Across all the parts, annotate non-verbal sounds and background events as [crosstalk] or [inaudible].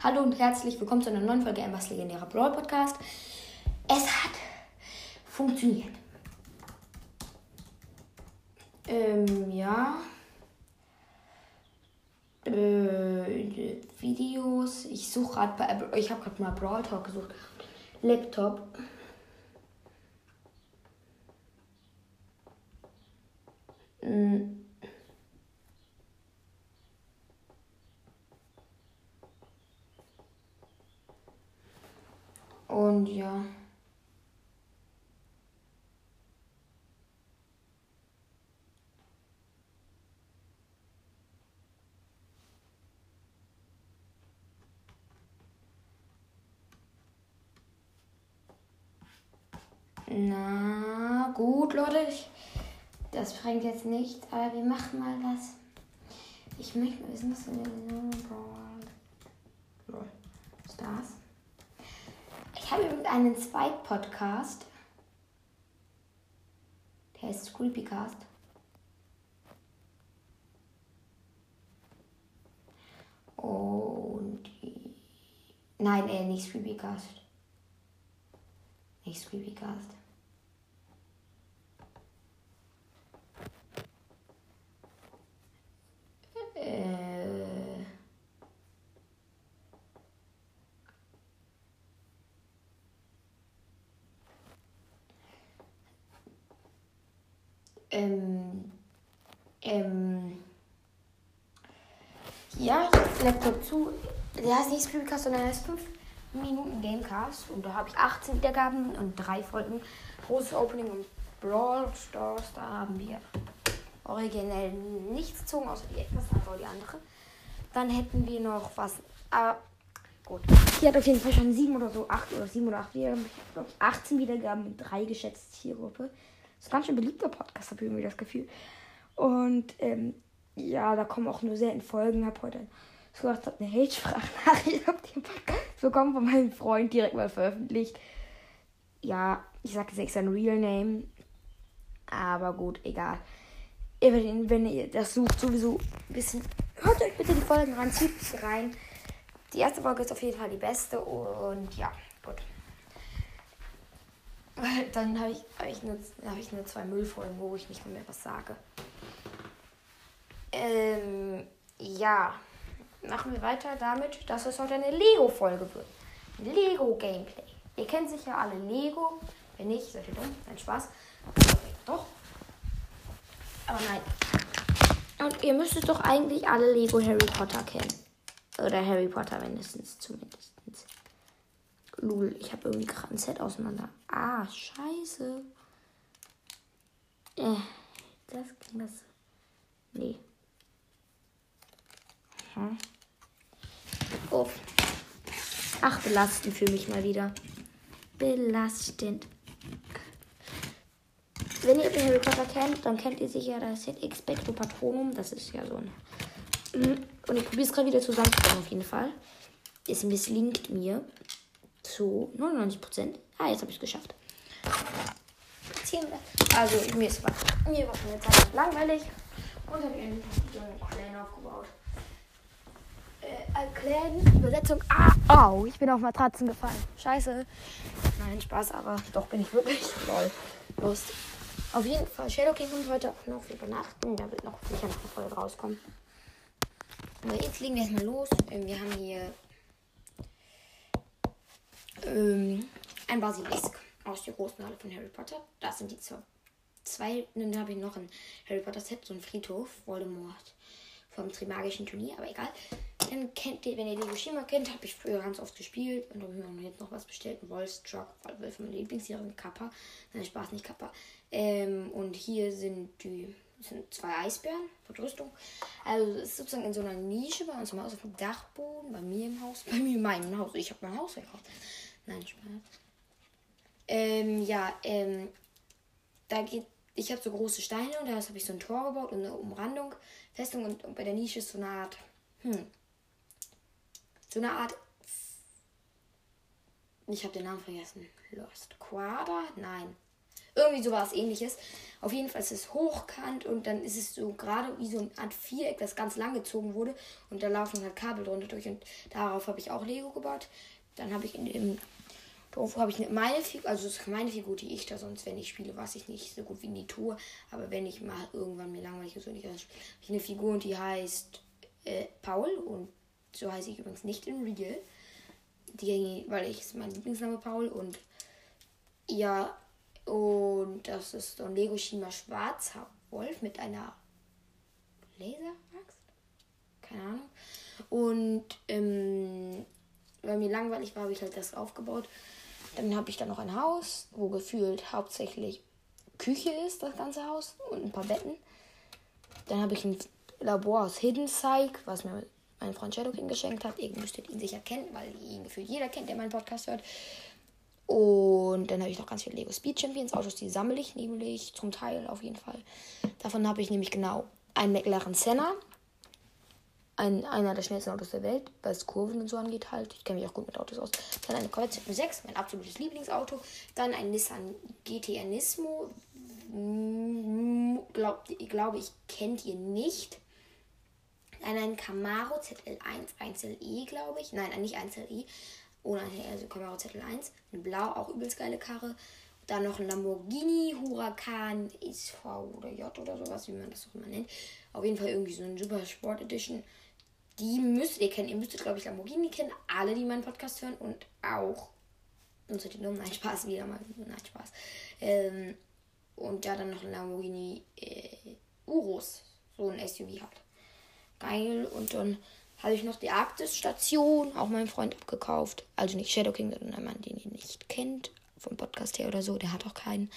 Hallo und herzlich willkommen zu einer neuen Folge Embers legendärer Brawl Podcast. Es hat funktioniert. Ähm, ja. Äh, Videos. Ich suche gerade bei. Ich habe gerade mal Brawl Talk gesucht. Laptop. Mm. Und ja. Na gut, Leute. Ich, das bringt jetzt nicht, aber wir machen mal was. Ich möchte wissen, was in der Stars. Einen Zweig-Podcast. Der heißt Creepycast. Und. Nein, äh, nicht Creepycast. Nicht Creepycast. Ähm, ähm, ja, Laptop zu. Der heißt nicht Screencast, sondern der heißt 5 Minuten Gamecast. Und da habe ich 18 Wiedergaben und drei Folgen. Großes Opening und Brawl Stars. Da haben wir originell nichts gezogen, außer die etwas, aber die andere. Dann hätten wir noch was. Aber gut. Die hat auf jeden Fall schon 7 oder so, 8 oder 7 oder 8 Wiedergaben. 18 Wiedergaben mit 3 geschätzte Zielgruppe. Ist ein ganz schön beliebter Podcast, habe ich irgendwie das Gefühl. Und ähm, ja, da kommen auch nur selten Folgen. Ich habe heute so gesagt, eine Hate-Sprachnachricht auf dem Podcast bekommen von meinem Freund direkt mal veröffentlicht. Ja, ich sage jetzt extra ein Real Name. Aber gut, egal. Wenn ihr das sucht, sowieso ein bisschen. Hört euch bitte die Folgen ran, zieht rein. Die erste Folge ist auf jeden Fall die beste und ja, gut. Dann habe ich, hab ich, nur, hab ich nur zwei Müllfolgen, wo ich nicht mehr was sage. Ähm, ja. Machen wir weiter damit, dass es heute eine Lego-Folge wird. Lego-Gameplay. Ihr kennt sicher alle Lego. Wenn nicht, seid ihr dumm. Nein, Spaß. Doch. Aber nein. Und ihr müsstet doch eigentlich alle Lego Harry Potter kennen. Oder Harry Potter mindestens, zumindest. Lul, ich habe irgendwie gerade ein Set auseinander. Ah, scheiße. Äh, das ging das. Nee. Hm. Oh. Ach, belastend für mich mal wieder. Belastend. Wenn ihr Harry Potter kennt, dann kennt ihr sicher das Set Expecto Patronum. Das ist ja so ein. Mhm. Und ich probiere es gerade wieder zusammenzubauen auf jeden Fall. Es misslingt mir zu 99%. Ah, jetzt habe ich es geschafft. Also, mir ist mir war von der Zeit langweilig und habe endlich so einen Clan aufgebaut. Äh, Clan, Übersetzung. Ah, au, ich bin auf Matratzen gefallen. Scheiße. Nein, Spaß, aber doch bin ich wirklich voll Lust. Auf jeden Fall, Shadow King kommt heute auch noch übernachten. Da wird noch sicher noch eine Folge rauskommen. Aber jetzt legen wir erstmal los. Ähm, wir haben hier ähm, ein Basilisk aus der großen Halle von Harry Potter. Das sind die zwei. Zwei, dann habe ich noch ein Harry Potter Set, so ein Friedhof, Voldemort vom Trimagischen Turnier, aber egal. Dann kennt ihr, wenn ihr die Yoshima kennt, habe ich früher ganz oft gespielt und dann haben wir jetzt noch was bestellt. Wolfstruck, weil von meiner Lieblingsserie Kappa. Nein, Spaß, nicht Kappa. Ähm, und hier sind die sind zwei Eisbären, Verdrüstung. Also es ist sozusagen in so einer Nische bei uns im Haus auf dem Dachboden, bei mir im Haus, [laughs] bei mir in meinem Haus. Ich habe mein Haus gekauft. Nein, Spaß. Ähm, ja, ähm, da geht, ich habe so große Steine und da habe ich so ein Tor gebaut und eine Umrandung, Festung und, und bei der Nische ist so eine Art, hm, so eine Art, ich habe den Namen vergessen, Lost Quader? Nein, Irgendwie sowas ähnliches. Auf jeden Fall ist es hochkant und dann ist es so gerade wie so eine Art Viereck, das ganz lang gezogen wurde. Und da laufen halt Kabel drunter durch und darauf habe ich auch Lego gebaut. Dann habe ich in dem Dorf habe ich meine Figur, also das ist meine Figur, die ich da sonst, wenn ich spiele, was ich nicht so gut wie in die Tour. Aber wenn ich mal irgendwann mir langweilig ist und ich habe eine Figur und die heißt äh, Paul und so heiße ich übrigens nicht in Real. Die, weil ich ist mein Lieblingsname Paul und ja, und das ist so ein Lego Shima schwarzer Wolf mit einer Laseraxt? Keine Ahnung. Und ähm, weil mir langweilig war, habe ich halt das aufgebaut. Dann habe ich da noch ein Haus, wo gefühlt hauptsächlich Küche ist, das ganze Haus, und ein paar Betten. Dann habe ich ein Labor aus Hidden Psych, was mir mein Freund Shadowking geschenkt hat. Ihr müsstet ihn sicher kennen, weil ihn gefühlt jeder kennt, der meinen Podcast hört. Und dann habe ich noch ganz viele Lego Speed Champions Autos, die sammle ich nämlich zum Teil auf jeden Fall. Davon habe ich nämlich genau einen McLaren Senna, ein, einer der schnellsten Autos der Welt, was Kurven und so angeht halt. Ich kenne mich auch gut mit Autos aus. Dann eine Corvette 6, mein absolutes Lieblingsauto. Dann ein Nissan GTR Nismo. Glaube glaub ich, kennt ihr nicht. Dann ein Camaro ZL1 1LE, glaube ich. Nein, nicht 1LE. Ohne also Camaro ZL1. Ein Blau, auch übelst geile Karre. Dann noch ein Lamborghini Huracan SV oder J oder sowas, wie man das auch immer nennt. Auf jeden Fall irgendwie so ein Super Sport Edition. Die müsst ihr kennen. Ihr müsstet, glaube ich, Lamborghini kennen. Alle, die meinen Podcast hören. Und auch unsere die Nein, Spaß, wieder mal. Nein, Spaß. Ähm, und ja, dann noch ein Lamborghini äh, Urus. So ein SUV halt. Geil. Und dann habe ich noch die Arktis-Station, auch meinem Freund abgekauft. Also nicht Shadow King, sondern ein Mann, den ihr nicht kennt, vom Podcast her oder so, der hat auch keinen.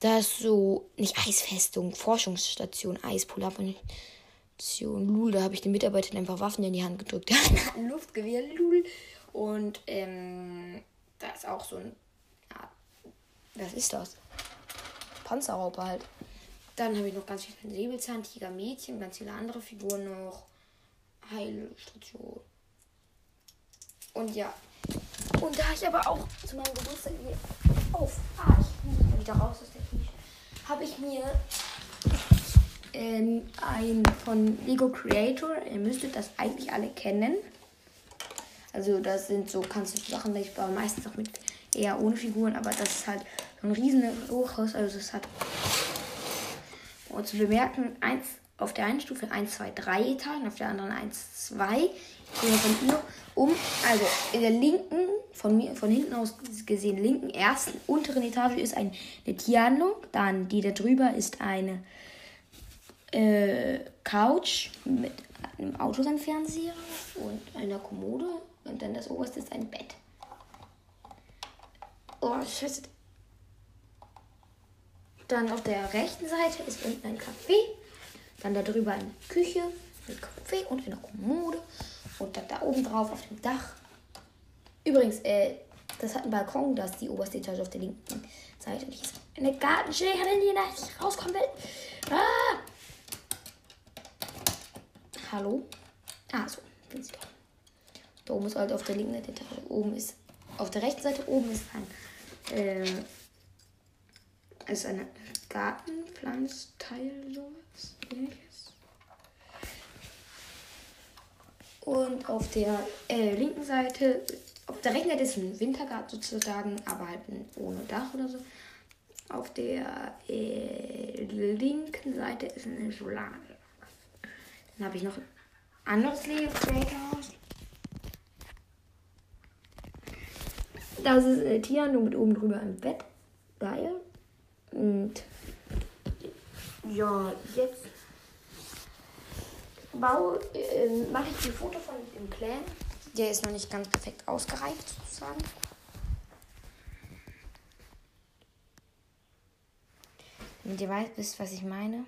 Das so, nicht Eisfestung, Forschungsstation, Eispolarbonition, Lul, da habe ich den Mitarbeitern einfach Waffen in die Hand gedrückt. [laughs] Ein Luftgewehr, Lul. Und ähm, da ist auch so ein, ja, was ist das? Panzerraupe halt. Dann habe ich noch ganz viele Säbelzahntiger, Mädchen, ganz viele andere Figuren noch. Heilstation. Und ja. Und da ich aber auch zu meinem Geburtstag auf, ah, ich muss wieder raus aus der Küche, habe ich mir ähm, ein von Lego Creator, ihr müsstet das eigentlich alle kennen. Also das sind so, kannst du Sachen, ich baue meistens auch mit eher ohne Figuren, aber das ist halt so ein riesen Hochhaus, also es hat und zu bemerken, eins auf der einen Stufe 1, 2, 3 Etagen, auf der anderen 1, 2. Gehen wir von hier um. Also in der linken, von mir, von hinten aus gesehen, linken ersten, unteren Etage ist eine Tierhandlung. Dann die da drüber ist eine äh, Couch mit einem Autosandfernseher und einer Kommode. Und dann das oberste ist ein Bett. Oh, scheiße. Dann auf der rechten Seite ist unten ein Café dann da drüber eine Küche mit Kaffee und eine Kommode. Und dann da oben drauf auf dem Dach. Übrigens, äh, das hat einen Balkon, das ist die oberste Etage auf der linken Seite. Und hier ist eine Gartenschere, die nicht rauskommen will. Ah! Hallo? Ah, so. Da oben ist halt auf der linken Seite, oben ist, auf der rechten Seite oben ist ein, äh, ist eine Gartenpflanzteil, sowas ähnliches. Und auf der äh, linken Seite, auf der rechten Seite ist ein Wintergarten sozusagen, aber halt ohne Dach oder so. Auf der äh, linken Seite ist eine Solaranlage. Dann habe ich noch ein anderes Lego Haus. Das ist eine Tierhandlung mit oben drüber ein Bett. Geil. Und ja, jetzt baue, äh, mache ich ein Foto von dem Clan. Der ist noch nicht ganz perfekt ausgereift, sozusagen. Wenn ihr weißt, wisst, was ich meine.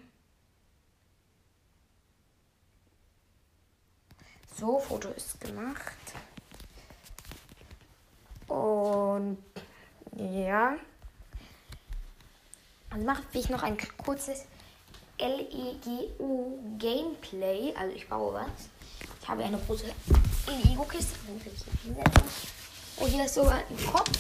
So, Foto ist gemacht. Und ja. Dann mache ich noch ein kurzes L-E-G-U Gameplay. Also ich baue was. Ich habe eine große Lego-Kiste. Oh, hier ist sogar ein Kopf.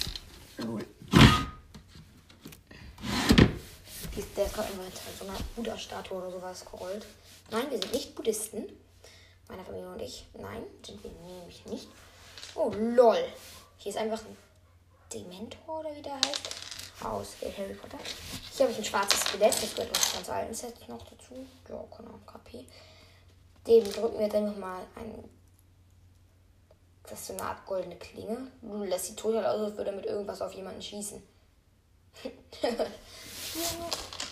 Der ist gerade immer so einer Buddha-Statue oder sowas gerollt. Nein, wir sind nicht Buddhisten. Meine Familie und ich. Nein, sind wir nämlich nicht. Oh, lol. Hier ist einfach ein Dementor oder wie der heißt. Aus Harry Potter. Hier habe ich ein schwarzes Skelett. Das gehört noch ganz alten Set noch dazu. Ja, genau, KP. Dem drücken wir dann nochmal ein. Das ist so eine Art goldene Klinge. Das sieht total aus, als würde er mit irgendwas auf jemanden schießen. [laughs]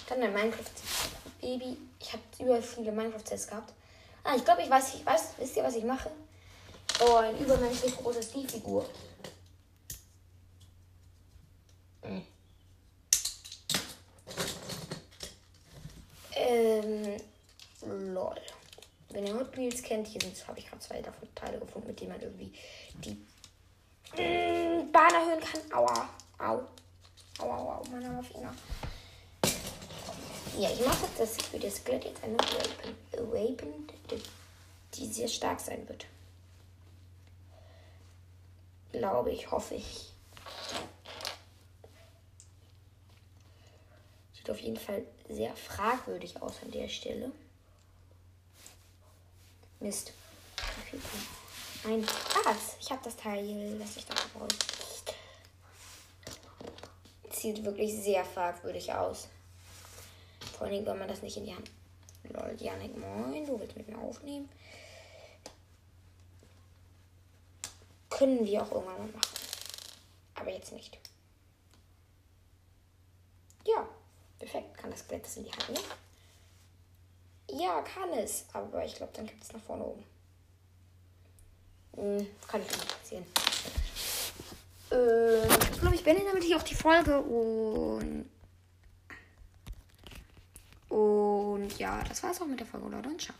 dann ein Minecraft-Baby. Ich habe über viele Minecraft-Sets gehabt. Ah, ich glaube, ich weiß, ich weiß, wisst ihr, was ich mache? Oh, ein übermenschlich großer Steve-Figur. Hm. Ähm, lol. Wenn ihr Hot Wheels kennt, hier habe ich gerade zwei davon Teile gefunden, mit denen man irgendwie die mm, Bahn erhöhen kann. Aua. Au. Au, au, au, mein armer Finger. Ja, ich mache das für das Skelett jetzt eine Awaken, Awaken, die sehr stark sein wird. Glaube ich, hoffe ich. Sieht auf jeden Fall sehr fragwürdig aus an der Stelle. Mist. Nein. Ah, ich habe das Teil, was ich da brauche. Sieht wirklich sehr fragwürdig aus. Vor allem, wenn man das nicht in die Hand. Lol, Janik, moin, du willst mit mir aufnehmen. Können wir auch irgendwann mal machen. Aber jetzt nicht. Ja, perfekt. Kann das Skelett das in die Hand nehmen? Ja, kann es. Aber ich glaube, dann gibt es nach vorne oben. Hm, kann ich nicht passieren. Äh, ich glaube, ich beende damit hier auch die Folge und. Und ja, das war's auch mit der Folge, Leute. Und ciao.